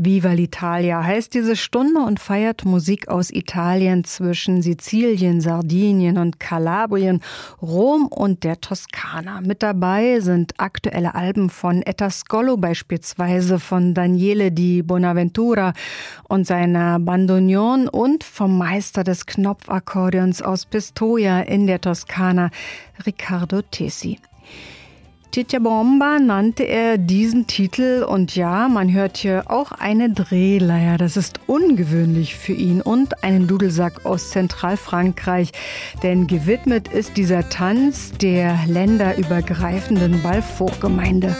Viva l'Italia heißt diese Stunde und feiert Musik aus Italien zwischen Sizilien, Sardinien und Kalabrien, Rom und der Toskana. Mit dabei sind aktuelle Alben von Etascolo, beispielsweise von Daniele di Bonaventura und seiner Bandoneon und vom Meister des Knopfakkordeons aus Pistoia in der Toskana, Riccardo Tessi. Chicha nannte er diesen Titel und ja, man hört hier auch eine Drehleier. Das ist ungewöhnlich für ihn und einen Dudelsack aus Zentralfrankreich, denn gewidmet ist dieser Tanz der länderübergreifenden Ballfolkgemeinde.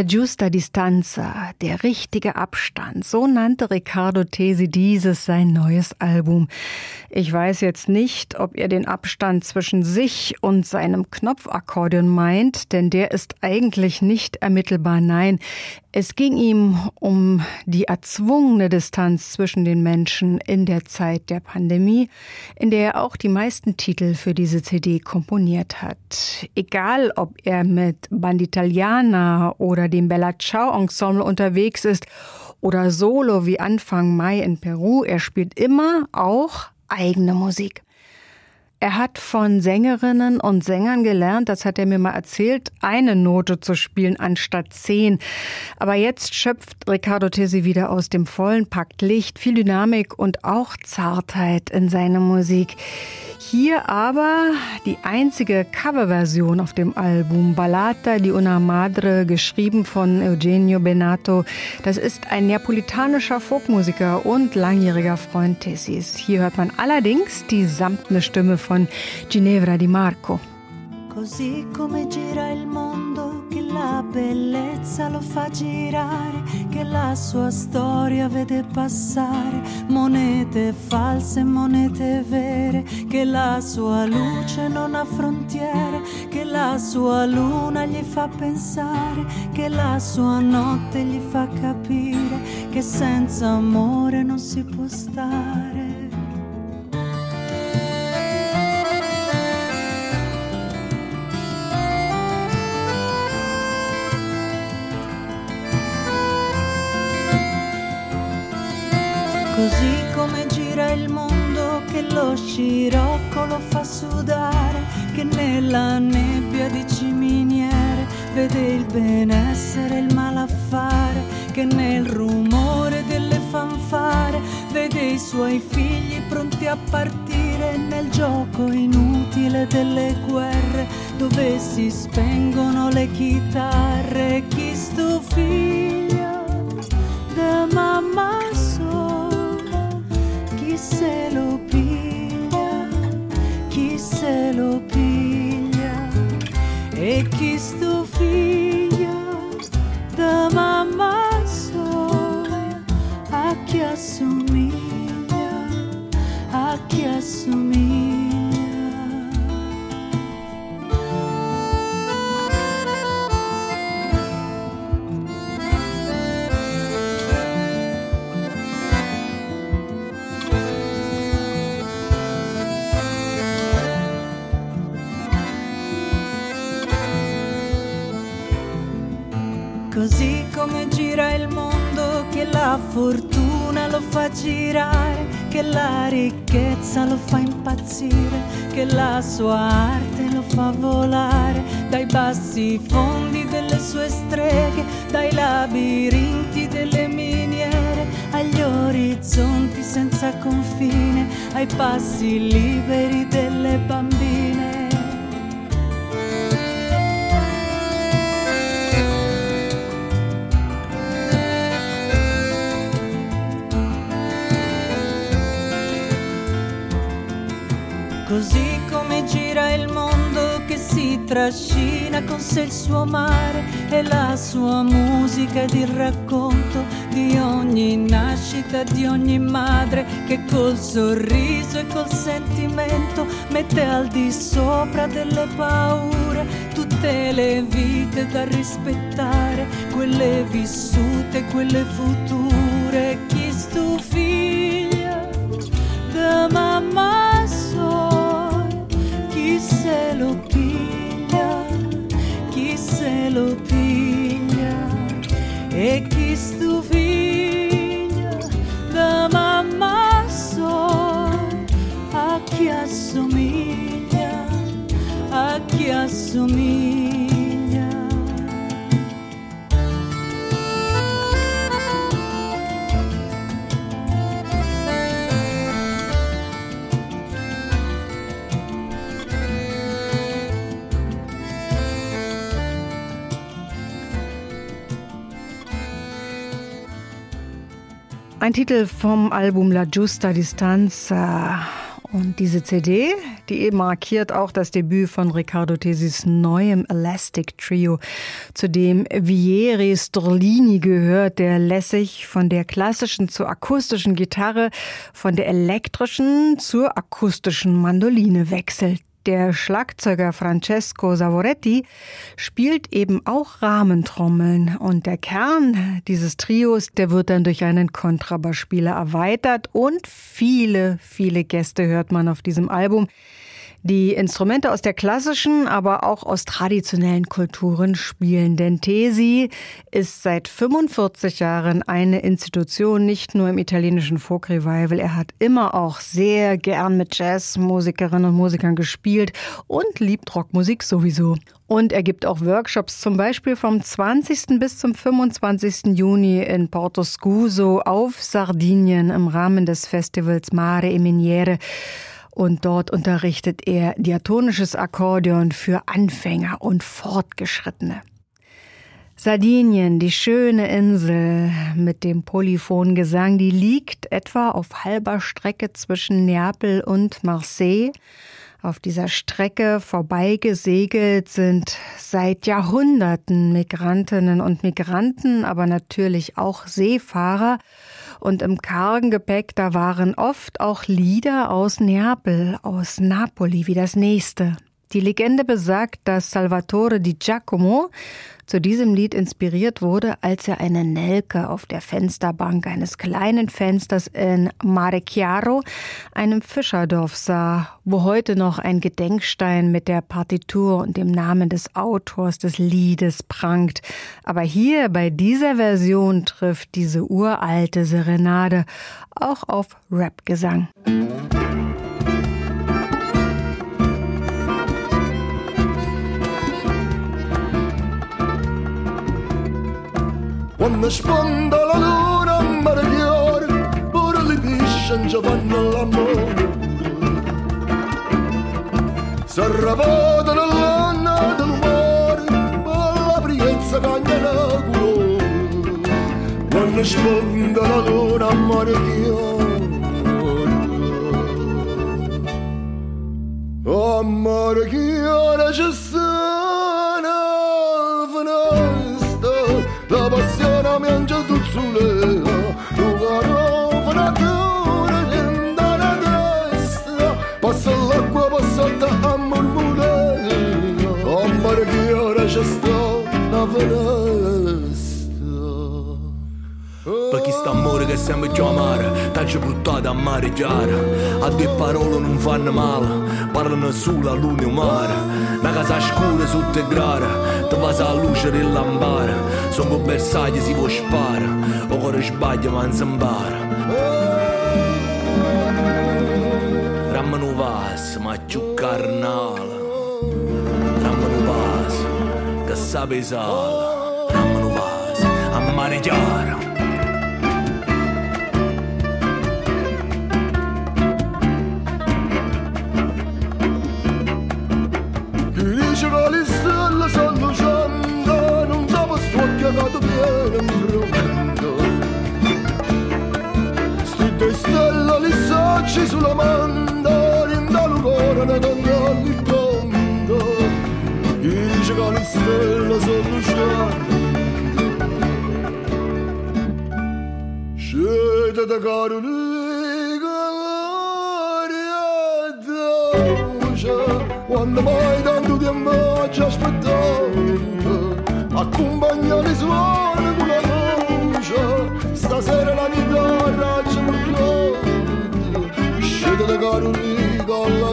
La giusta distanza, der richtige Abstand, so nannte Riccardo Tesi dieses sein neues Album. Ich weiß jetzt nicht, ob er den Abstand zwischen sich und seinem Knopfakkordeon meint, denn der ist eigentlich nicht ermittelbar. Nein, es ging ihm um die erzwungene Distanz zwischen den Menschen in der Zeit der Pandemie, in der er auch die meisten Titel für diese CD komponiert hat. Egal, ob er mit Banditaliana oder dem Bella Ciao Ensemble unterwegs ist oder solo wie Anfang Mai in Peru, er spielt immer auch eigene Musik. Er hat von Sängerinnen und Sängern gelernt, das hat er mir mal erzählt, eine Note zu spielen anstatt zehn. Aber jetzt schöpft Riccardo Tesi wieder aus dem vollen Pakt Licht, viel Dynamik und auch Zartheit in seine Musik. Hier aber die einzige Coverversion auf dem Album Ballata di una Madre, geschrieben von Eugenio Benato. Das ist ein neapolitanischer Folkmusiker und langjähriger Freund Tessis. Hier hört man allerdings die samtne Stimme von Ginevra Di Marco. Così come gira il mondo che la bellezza lo fa girare, che la sua storia vede passare monete false, monete vere, che la sua luce non ha frontiere, che la sua luna gli fa pensare, che la sua notte gli fa capire che senza amore non si può stare. Così come gira il mondo che lo scirocco lo fa sudare, che nella nebbia di ciminiere vede il benessere e il malaffare, che nel rumore delle fanfare vede i suoi figli pronti a partire nel gioco inutile delle guerre, dove si spengono le chitarre, chi stufiglia da mamma se lo piglia, chi se lo piglia e chi sto figlia fortuna lo fa girare, che la ricchezza lo fa impazzire, che la sua arte lo fa volare dai bassi fondi delle sue streghe, dai labirinti delle miniere, agli orizzonti senza confine, ai passi liberi delle bambine. Così come gira il mondo che si trascina con sé il suo mare e la sua musica ed il racconto di ogni nascita, di ogni madre che col sorriso e col sentimento mette al di sopra delle paure tutte le vite da rispettare, quelle vissute, quelle future. Chi stufiglia da mamma Ein Titel vom Album La Giusta Distanza. Und diese CD, die markiert auch das Debüt von Riccardo Tesis neuem Elastic Trio, zu dem Vieri Storlini gehört, der lässig von der klassischen zur akustischen Gitarre, von der elektrischen zur akustischen Mandoline wechselt. Der Schlagzeuger Francesco Savoretti spielt eben auch Rahmentrommeln. Und der Kern dieses Trios, der wird dann durch einen Kontrabassspieler erweitert. Und viele, viele Gäste hört man auf diesem Album die Instrumente aus der klassischen, aber auch aus traditionellen Kulturen spielen. Denn Tesi ist seit 45 Jahren eine Institution, nicht nur im italienischen Folk Revival. Er hat immer auch sehr gern mit Jazzmusikerinnen und Musikern gespielt und liebt Rockmusik sowieso. Und er gibt auch Workshops, zum Beispiel vom 20. bis zum 25. Juni in Porto Scuso auf Sardinien im Rahmen des Festivals Mare e Miniere und dort unterrichtet er diatonisches Akkordeon für Anfänger und Fortgeschrittene. Sardinien, die schöne Insel mit dem Polyphongesang, die liegt etwa auf halber Strecke zwischen Neapel und Marseille Auf dieser Strecke vorbeigesegelt sind seit Jahrhunderten Migrantinnen und Migranten, aber natürlich auch Seefahrer. Und im kargen Gepäck, da waren oft auch Lieder aus Neapel, aus Napoli, wie das nächste. Die Legende besagt, dass Salvatore di Giacomo zu diesem Lied inspiriert wurde, als er eine Nelke auf der Fensterbank eines kleinen Fensters in Mare Chiaro, einem Fischerdorf sah, wo heute noch ein Gedenkstein mit der Partitur und dem Namen des Autors des Liedes prangt. Aber hier bei dieser Version trifft diese uralte Serenade auch auf Rapgesang. Quando sponda la luna a meravigliare pure le non ci fanno l'amore s'arrabata nell'anna dell'umore ma la priezza cagna la colore quando sponda la luna a meravigliare che sempre più amare T'ha buttato a mare chiara A due parole non fanno male Parlano solo a luna e mare. Una casa scura sotto il grare Ti passa la luce del lampare. Sono bersagli si può spara O cuore sbaglia ma non si impara. Ramma non vas ma più carnale. Ramma non vas che sa pesare. Ramma non vas a mare chiara Şöyle de karını kalar ya davuşa Quando mai tanto tempo ci aspettavo Accompagnare suona con la voce Stasera la chitarra ci portò Scete da caroni con la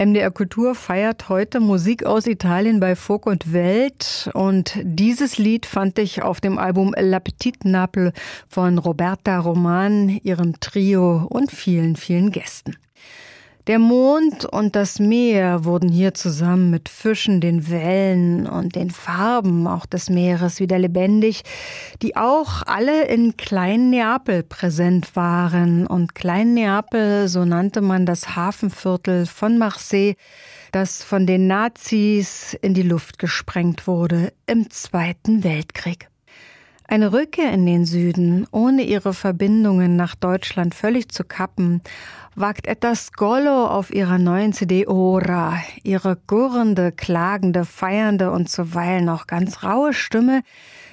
MDR Kultur feiert heute Musik aus Italien bei Folk und Welt und dieses Lied fand ich auf dem Album La Petite Naples von Roberta Roman, ihrem Trio und vielen, vielen Gästen. Der Mond und das Meer wurden hier zusammen mit Fischen, den Wellen und den Farben auch des Meeres wieder lebendig, die auch alle in Klein Neapel präsent waren. Und Klein Neapel, so nannte man das Hafenviertel von Marseille, das von den Nazis in die Luft gesprengt wurde im Zweiten Weltkrieg. Eine Rückkehr in den Süden, ohne ihre Verbindungen nach Deutschland völlig zu kappen, wagt Etta Skollo auf ihrer neuen CD Ora. Ihre gurrende, klagende, feiernde und zuweilen auch ganz raue Stimme,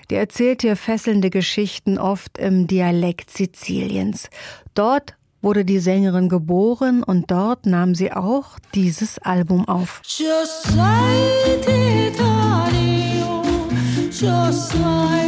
die erzählt hier fesselnde Geschichten oft im Dialekt Siziliens. Dort wurde die Sängerin geboren und dort nahm sie auch dieses Album auf. Just like Italia, just like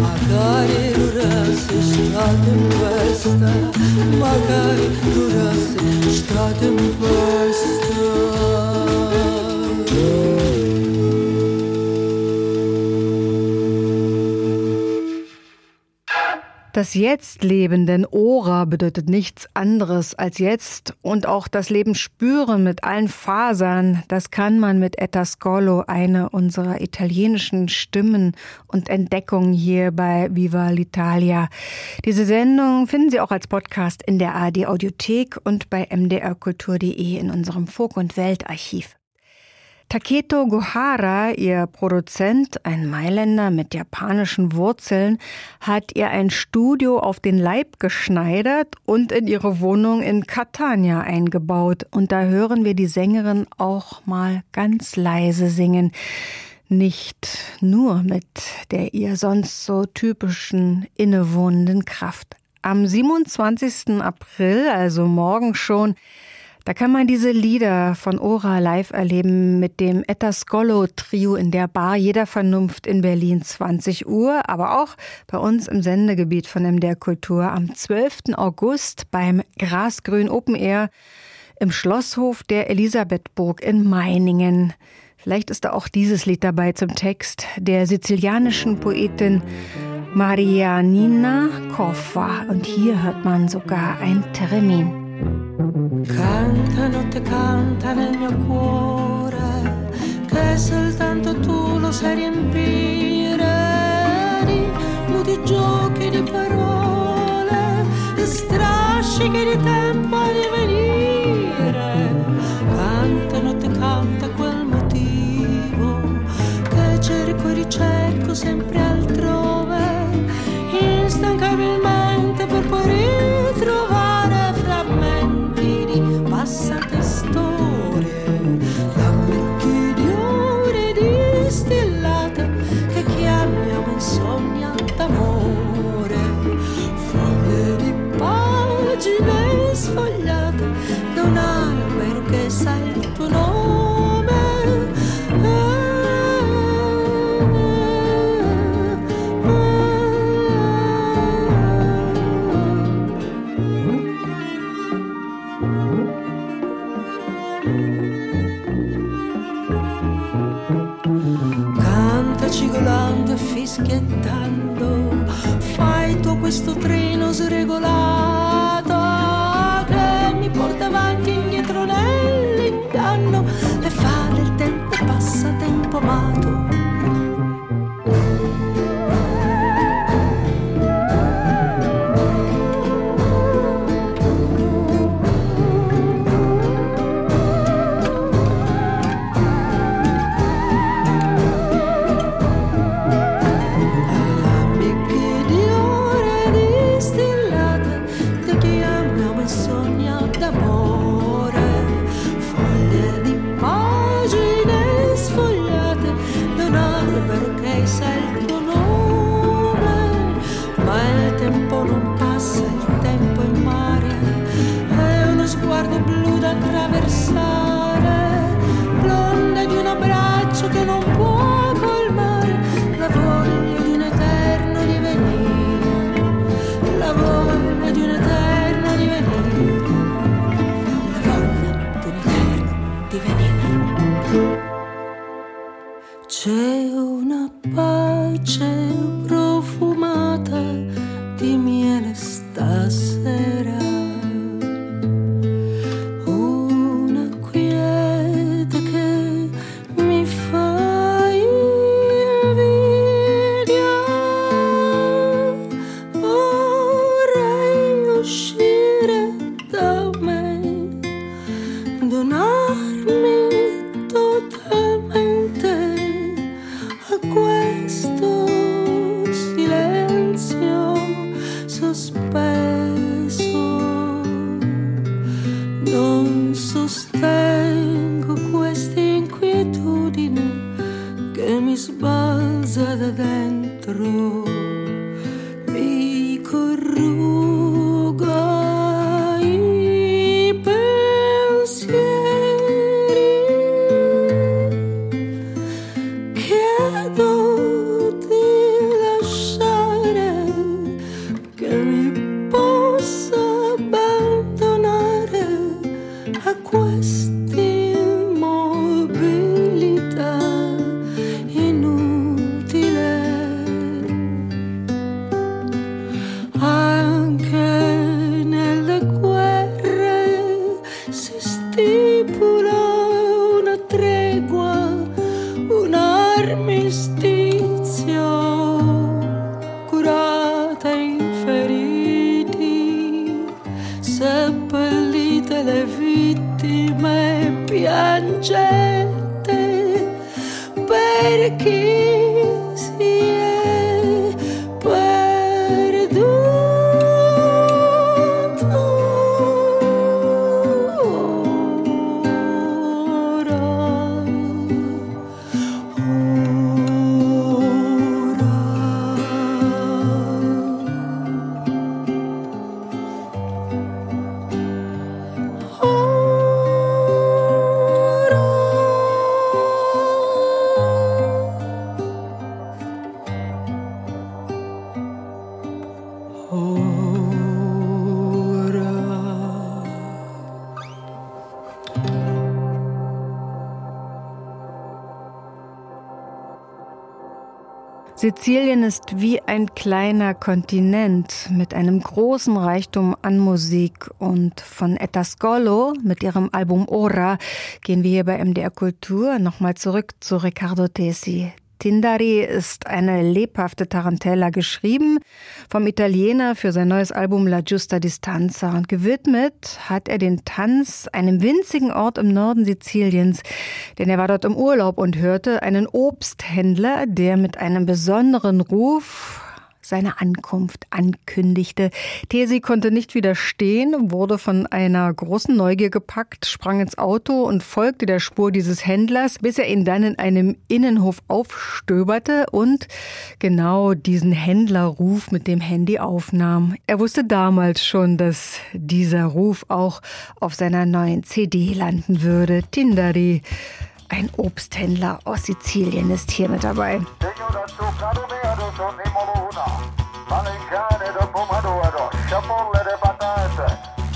Magari rurasi shtatim vesta Magari rurasi shtatim vesta Das Jetzt-Leben, denn Ora bedeutet nichts anderes als jetzt und auch das Leben spüren mit allen Fasern, das kann man mit Etta Scolo, eine unserer italienischen Stimmen und Entdeckungen hier bei Viva l'Italia. Diese Sendung finden Sie auch als Podcast in der ARD Audiothek und bei mdrkultur.de in unserem Folk- und Weltarchiv. Taketo Gohara, ihr Produzent, ein Mailänder mit japanischen Wurzeln, hat ihr ein Studio auf den Leib geschneidert und in ihre Wohnung in Catania eingebaut. Und da hören wir die Sängerin auch mal ganz leise singen. Nicht nur mit der ihr sonst so typischen innewohnenden Kraft. Am 27. April, also morgen schon, da kann man diese Lieder von Ora live erleben mit dem Etascolo Trio in der Bar Jeder Vernunft in Berlin 20 Uhr, aber auch bei uns im Sendegebiet von MDR Kultur am 12. August beim Grasgrün Open Air im Schlosshof der Elisabethburg in Meiningen. Vielleicht ist da auch dieses Lied dabei zum Text der sizilianischen Poetin Marianina Coffa. Und hier hört man sogar ein Termin. Canta notte canta nel mio cuore, che soltanto tu lo sai riempire di mudi giochi di parole, di strascichi di tempo a divenire. Canta notte canta quel motivo che cerco e ricerco sempre regolare Sizilien ist wie ein kleiner Kontinent mit einem großen Reichtum an Musik und von Etascolo mit ihrem Album Ora gehen wir hier bei MDR Kultur nochmal zurück zu Riccardo Tesi. Tindari ist eine lebhafte Tarantella geschrieben vom Italiener für sein neues Album La Giusta Distanza. Und gewidmet hat er den Tanz einem winzigen Ort im Norden Siziliens, denn er war dort im Urlaub und hörte einen Obsthändler, der mit einem besonderen Ruf seine Ankunft ankündigte. Tesi konnte nicht widerstehen, wurde von einer großen Neugier gepackt, sprang ins Auto und folgte der Spur dieses Händlers, bis er ihn dann in einem Innenhof aufstöberte und genau diesen Händlerruf mit dem Handy aufnahm. Er wusste damals schon, dass dieser Ruf auch auf seiner neuen CD landen würde. Tindari. Ein Obsthändler aus Sizilien ist hier mit dabei.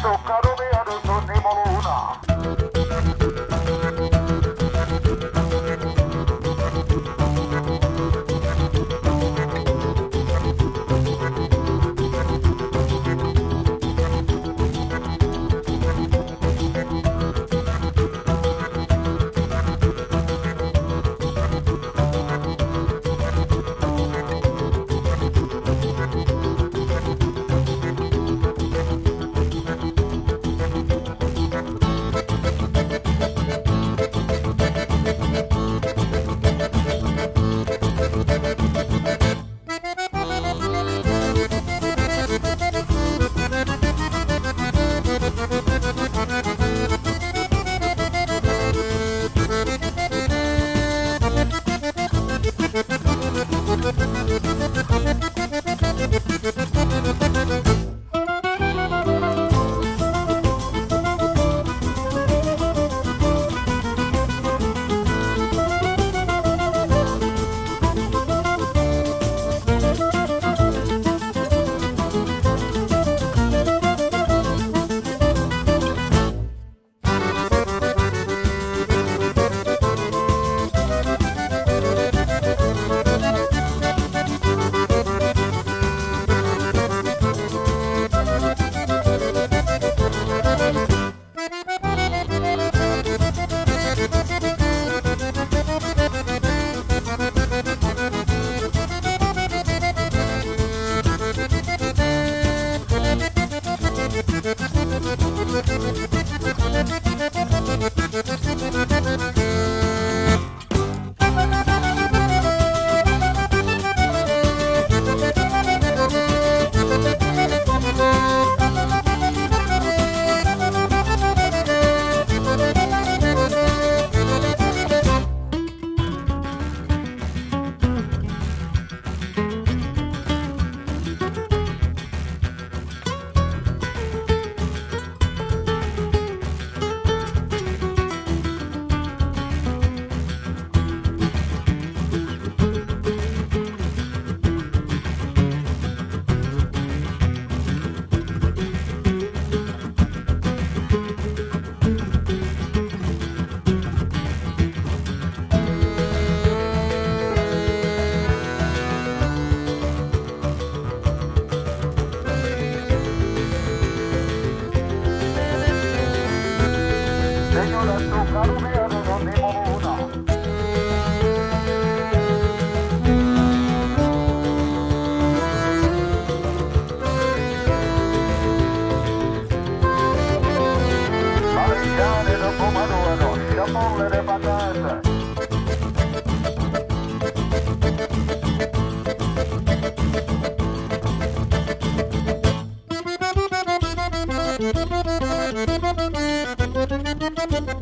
Zucchero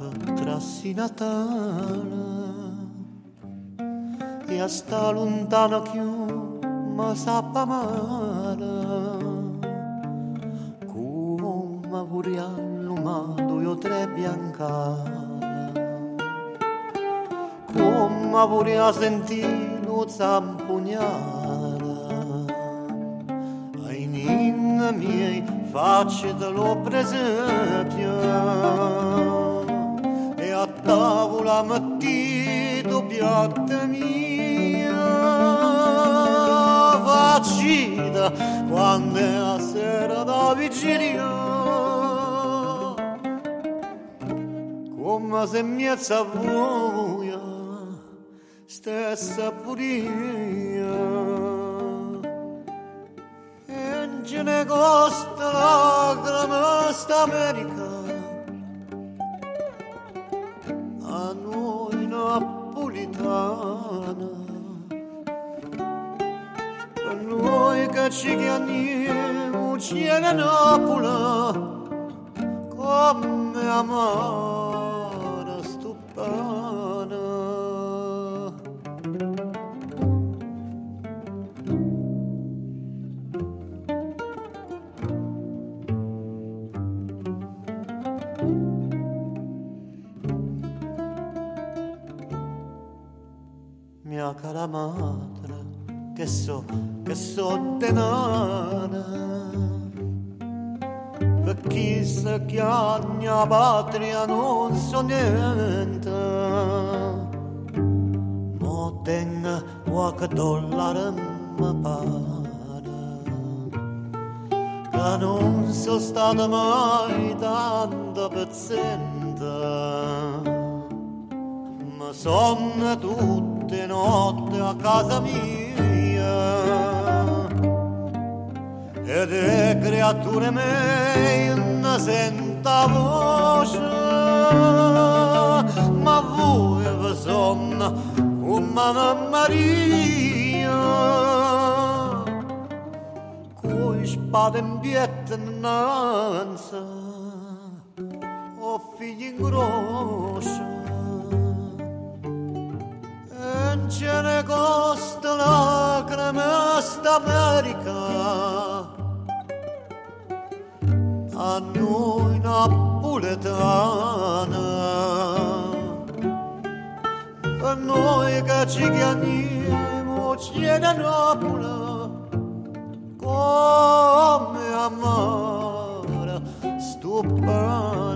capa trassinatana e a sta lontana chioma sappa mala come vuriallo mado io tre biancana come vuria sentino zampugnana ai ninna miei facci dello presepio tavola mettito piatta mia. Facita quando è la sera da vigilia. Come se miezza vuoia stessa puria. E ce ne costa lacrime sta America napolitana Per noi che ci Come amara stupana mia cara madre, che so, che so denara. Per chi sa che a patria non so niente, mo tenga qualche dollaro mi pare, che non sono stata mai tanto pezzente, ma sono tutte notte a casa mia. E le creature non senta voce ma voi vi sono come Mamma Maria. Coi spade in bietta innanzi o figli in grosso ce ne costa lacrime sta America a noi napoletana a noi che ci chiamiamo cielo Napoli come amare stupana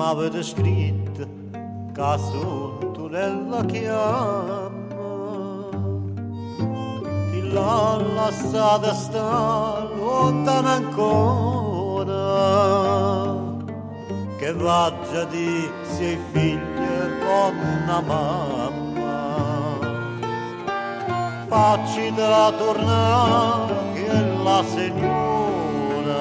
m'avete scritto che sotto nella chiama chi l'ha lasciata sta lontana ancora che vaggia di sei figli con una mamma. Facci da tornare che la signora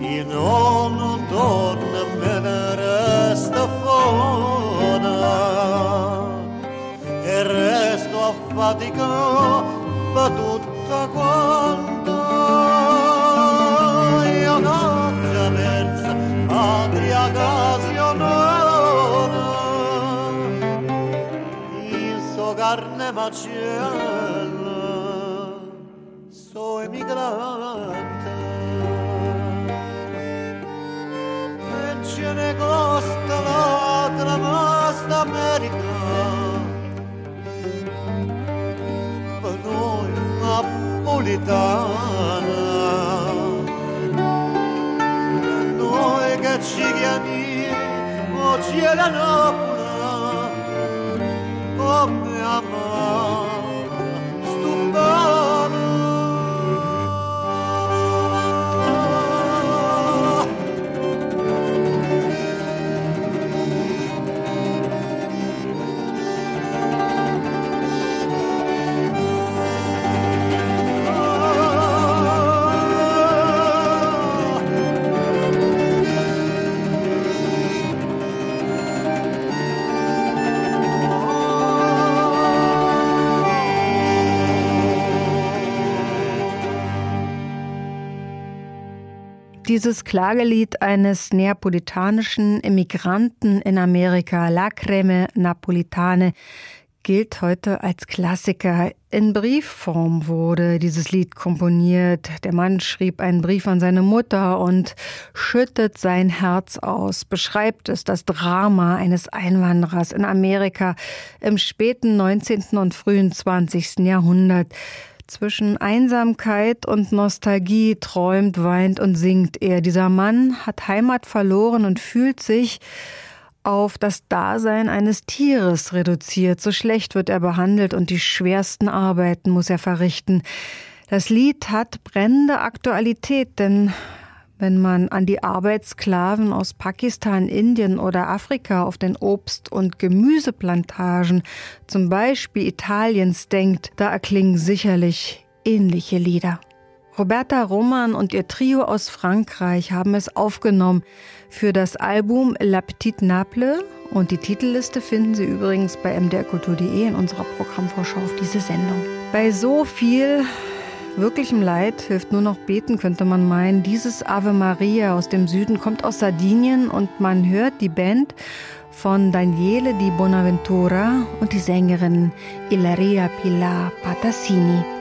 io non Madonna menere stafona e resto affaticato per tutta quanta io caccia persa patria casionona in so carne napolitana. Noi che ci chiamiamo cielo Napola, Dieses Klagelied eines neapolitanischen Immigranten in Amerika, Lacrime Napolitane, gilt heute als Klassiker. In Briefform wurde dieses Lied komponiert. Der Mann schrieb einen Brief an seine Mutter und schüttet sein Herz aus, beschreibt es das Drama eines Einwanderers in Amerika im späten 19. und frühen 20. Jahrhundert. Zwischen Einsamkeit und Nostalgie träumt, weint und singt er. Dieser Mann hat Heimat verloren und fühlt sich auf das Dasein eines Tieres reduziert. So schlecht wird er behandelt und die schwersten Arbeiten muss er verrichten. Das Lied hat brennende Aktualität, denn wenn man an die Arbeitssklaven aus Pakistan, Indien oder Afrika auf den Obst- und Gemüseplantagen, zum Beispiel Italiens, denkt, da erklingen sicherlich ähnliche Lieder. Roberta Roman und ihr Trio aus Frankreich haben es aufgenommen für das Album La Petite Naple und die Titelliste finden Sie übrigens bei mdrkultur.de in unserer Programmvorschau auf diese Sendung. Bei so viel wirklichem Leid hilft nur noch beten, könnte man meinen. Dieses Ave Maria aus dem Süden kommt aus Sardinien und man hört die Band von Daniele di Bonaventura und die Sängerin Ilaria Pilar Patassini.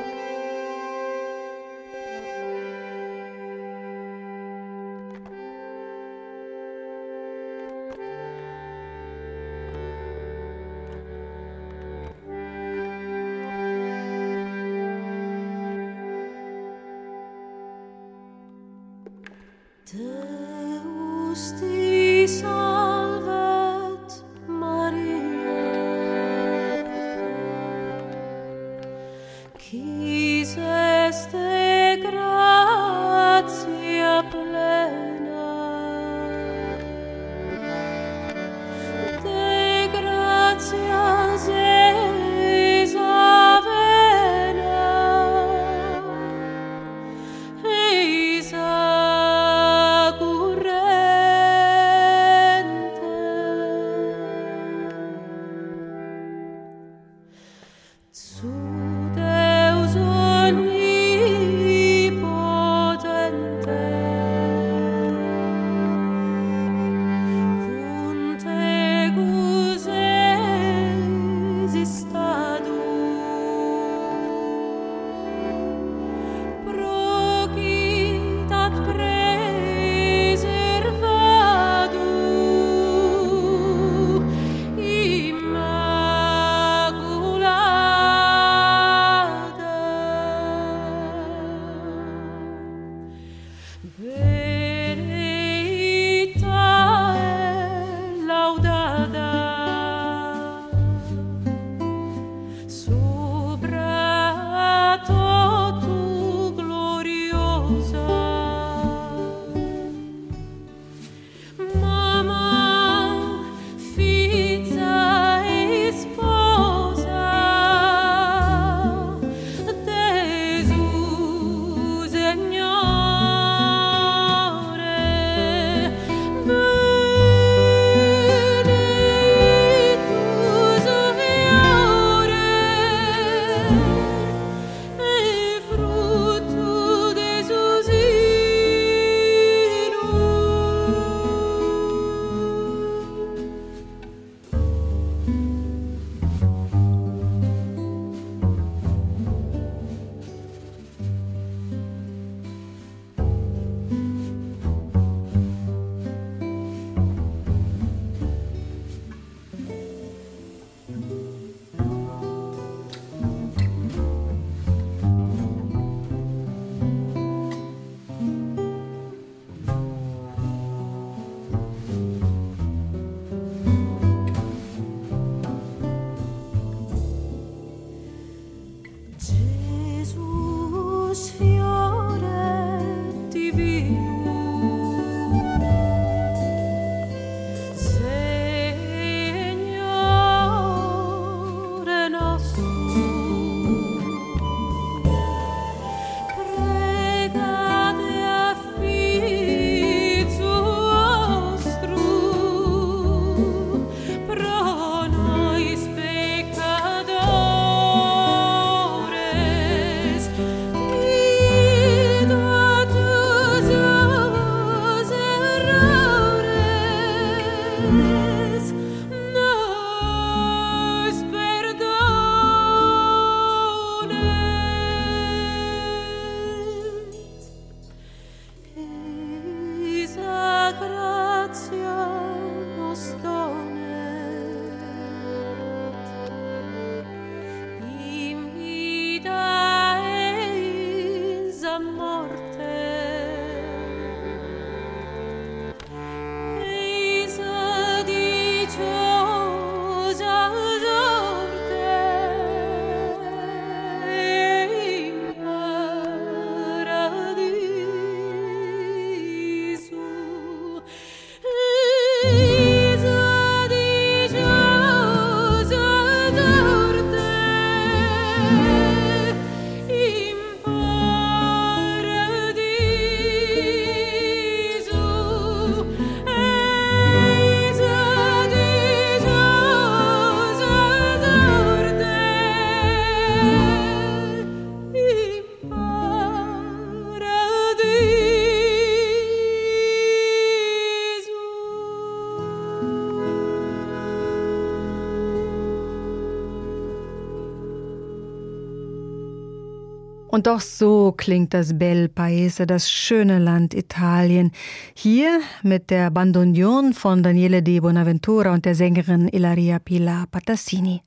Doch so klingt das Bel Paese, das schöne Land Italien. Hier mit der Bandoneon von Daniele Di Bonaventura und der Sängerin Ilaria Pilar Patassini.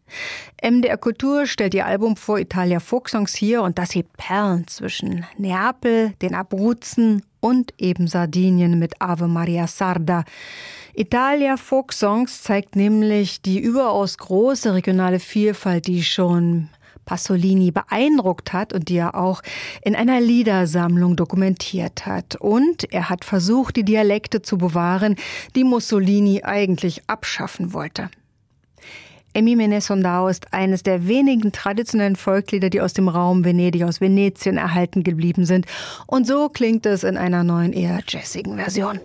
MDR Kultur stellt ihr Album vor Italia Folksongs hier und das hebt Perlen zwischen Neapel, den Abruzzen und eben Sardinien mit Ave Maria Sarda. Italia Folksongs zeigt nämlich die überaus große regionale Vielfalt, die schon Pasolini beeindruckt hat und die er auch in einer Liedersammlung dokumentiert hat. Und er hat versucht, die Dialekte zu bewahren, die Mussolini eigentlich abschaffen wollte. Emi Menesondao ist eines der wenigen traditionellen Volkslieder, die aus dem Raum Venedig, aus Venetien erhalten geblieben sind. Und so klingt es in einer neuen, eher jazzigen Version.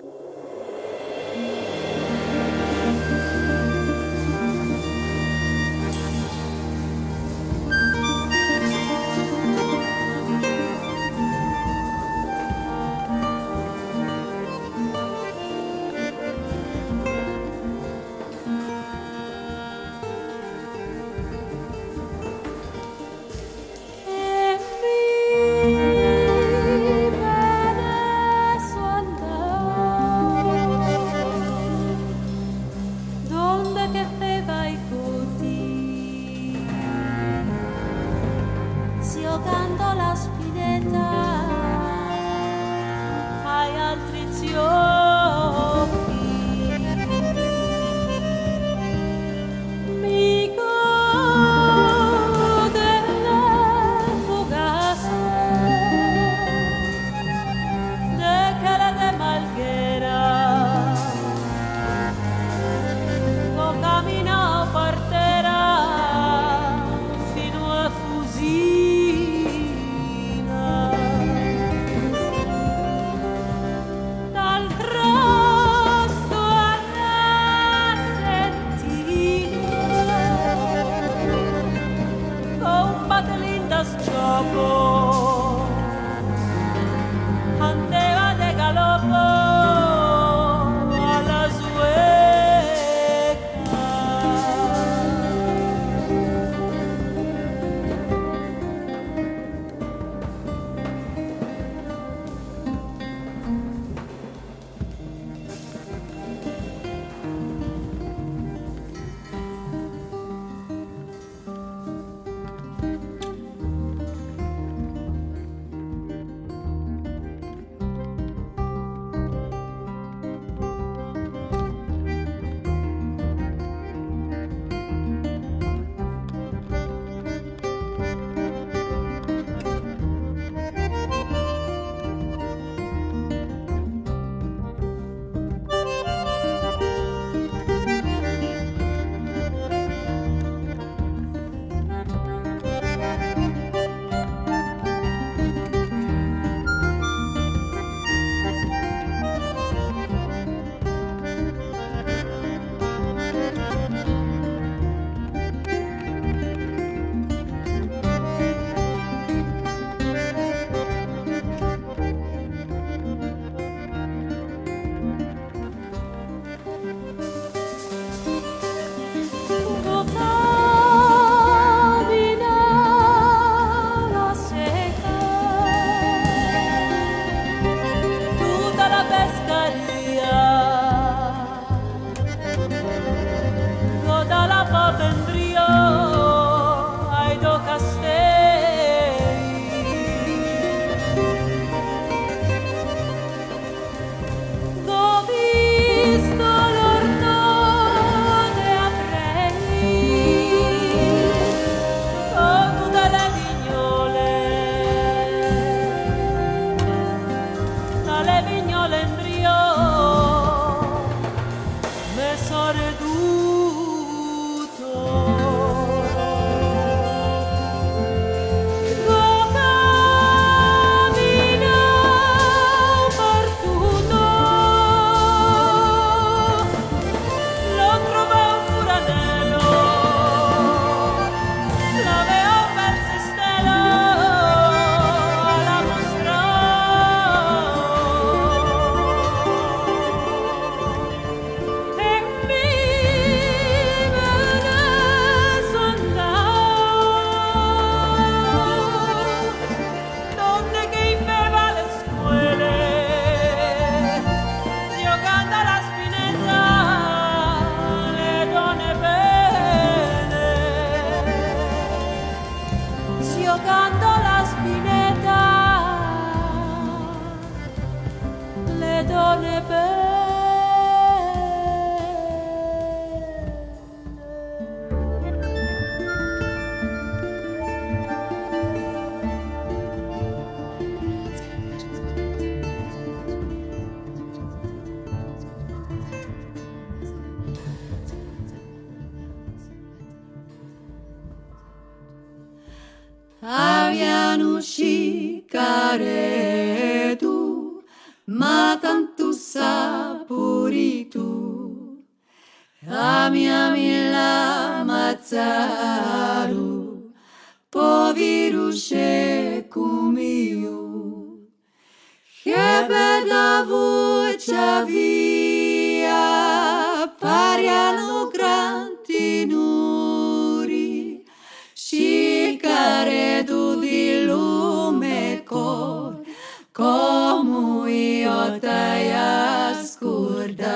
tajā scurda.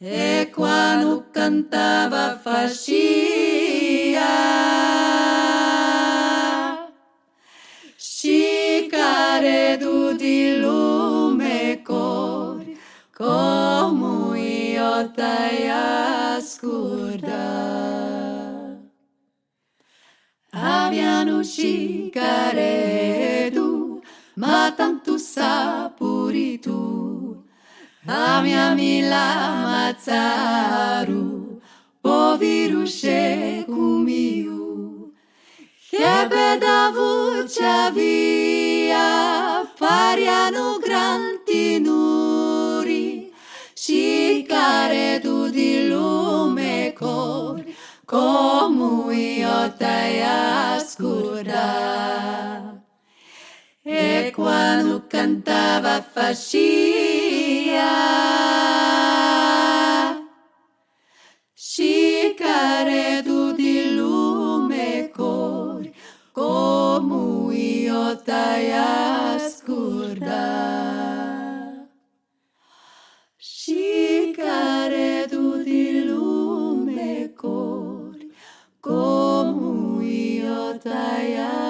E quando cantava fascia, scicare di lume cor, come io taia scorda. Abbiano scicare matantu sapuritu amiamila matsaru povirushe kumiu hebedavu chavia granti nuri, si care tu din lume cori, comu io te ascultai. Eh, e quando cantava fascia, scicaredo di lume cor, come io t'ai ascoltato. Scicaredo de lume cor, come io t'ai ascoltato.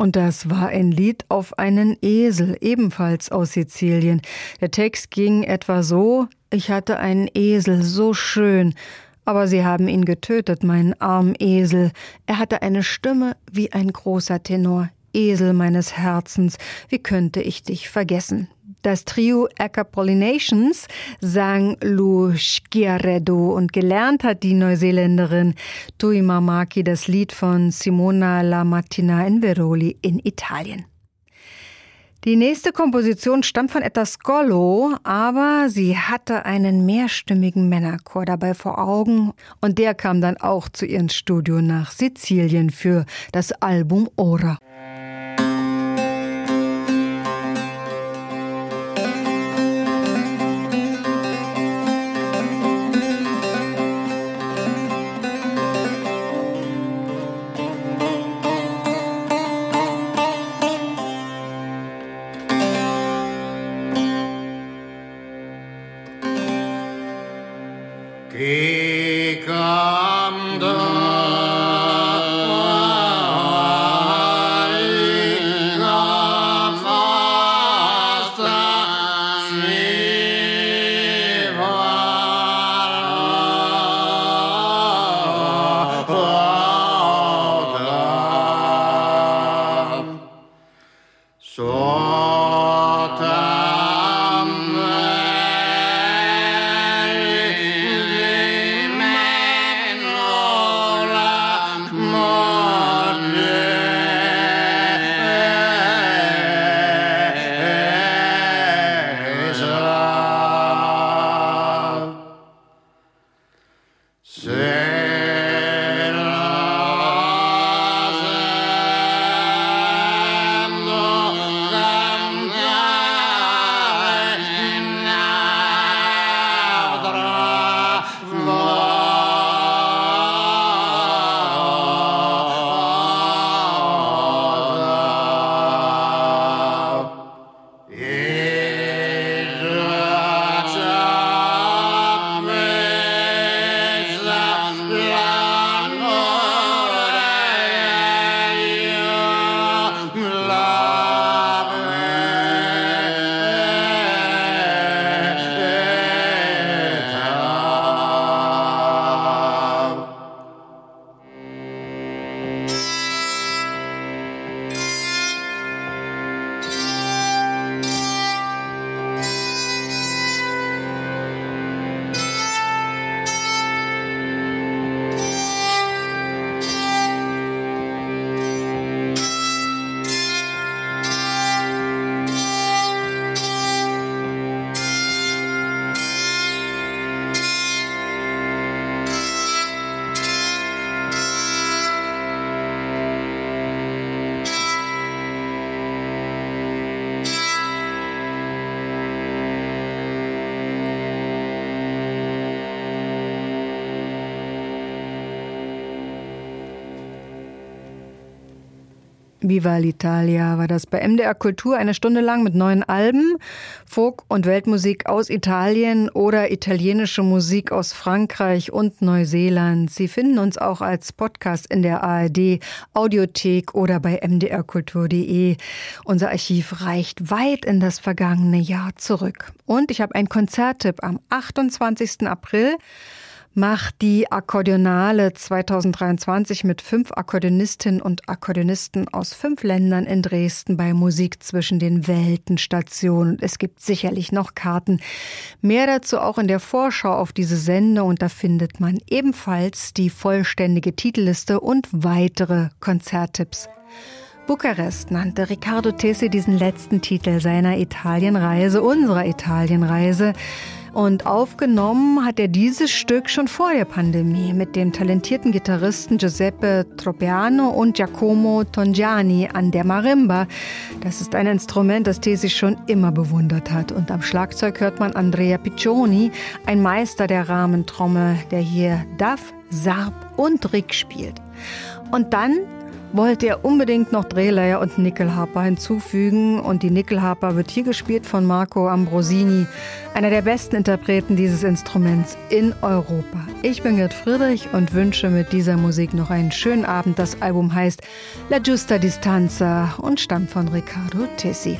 Und das war ein Lied auf einen Esel, ebenfalls aus Sizilien. Der Text ging etwa so, ich hatte einen Esel, so schön, aber sie haben ihn getötet, meinen armen Esel. Er hatte eine Stimme wie ein großer Tenor. Esel meines Herzens, wie könnte ich dich vergessen? Das Trio Acapollinations sang Lu Schiaredo und gelernt hat die Neuseeländerin Tui Mamaki das Lied von Simona La Mattina in Veroli in Italien. Die nächste Komposition stammt von Etta Scolo, aber sie hatte einen mehrstimmigen Männerchor dabei vor Augen und der kam dann auch zu ihrem Studio nach Sizilien für das Album Ora. Viva l'Italia war das bei MDR Kultur eine Stunde lang mit neuen Alben, Folk- und Weltmusik aus Italien oder italienische Musik aus Frankreich und Neuseeland. Sie finden uns auch als Podcast in der ARD, Audiothek oder bei mdrkultur.de. Unser Archiv reicht weit in das vergangene Jahr zurück. Und ich habe einen Konzerttipp am 28. April macht die Akkordeonale 2023 mit fünf Akkordeonistinnen und Akkordeonisten aus fünf Ländern in Dresden bei Musik zwischen den Welten Station. Es gibt sicherlich noch Karten. Mehr dazu auch in der Vorschau auf diese Sende und da findet man ebenfalls die vollständige Titelliste und weitere Konzerttipps. Bukarest nannte Riccardo Tesi diesen letzten Titel seiner Italienreise, unserer Italienreise. Und aufgenommen hat er dieses Stück schon vor der Pandemie mit dem talentierten Gitarristen Giuseppe Tropiano und Giacomo Tongiani an der Marimba. Das ist ein Instrument, das Tesi schon immer bewundert hat. Und am Schlagzeug hört man Andrea Piccioni, ein Meister der Rahmentrommel, der hier Duff, Sarb und Rick spielt. Und dann wollte er unbedingt noch Drehleier und Nickelharper hinzufügen und die Nickelharper wird hier gespielt von Marco Ambrosini, einer der besten Interpreten dieses Instruments in Europa. Ich bin Gerd Friedrich und wünsche mit dieser Musik noch einen schönen Abend. Das Album heißt La Giusta Distanza und stammt von Riccardo Tessi.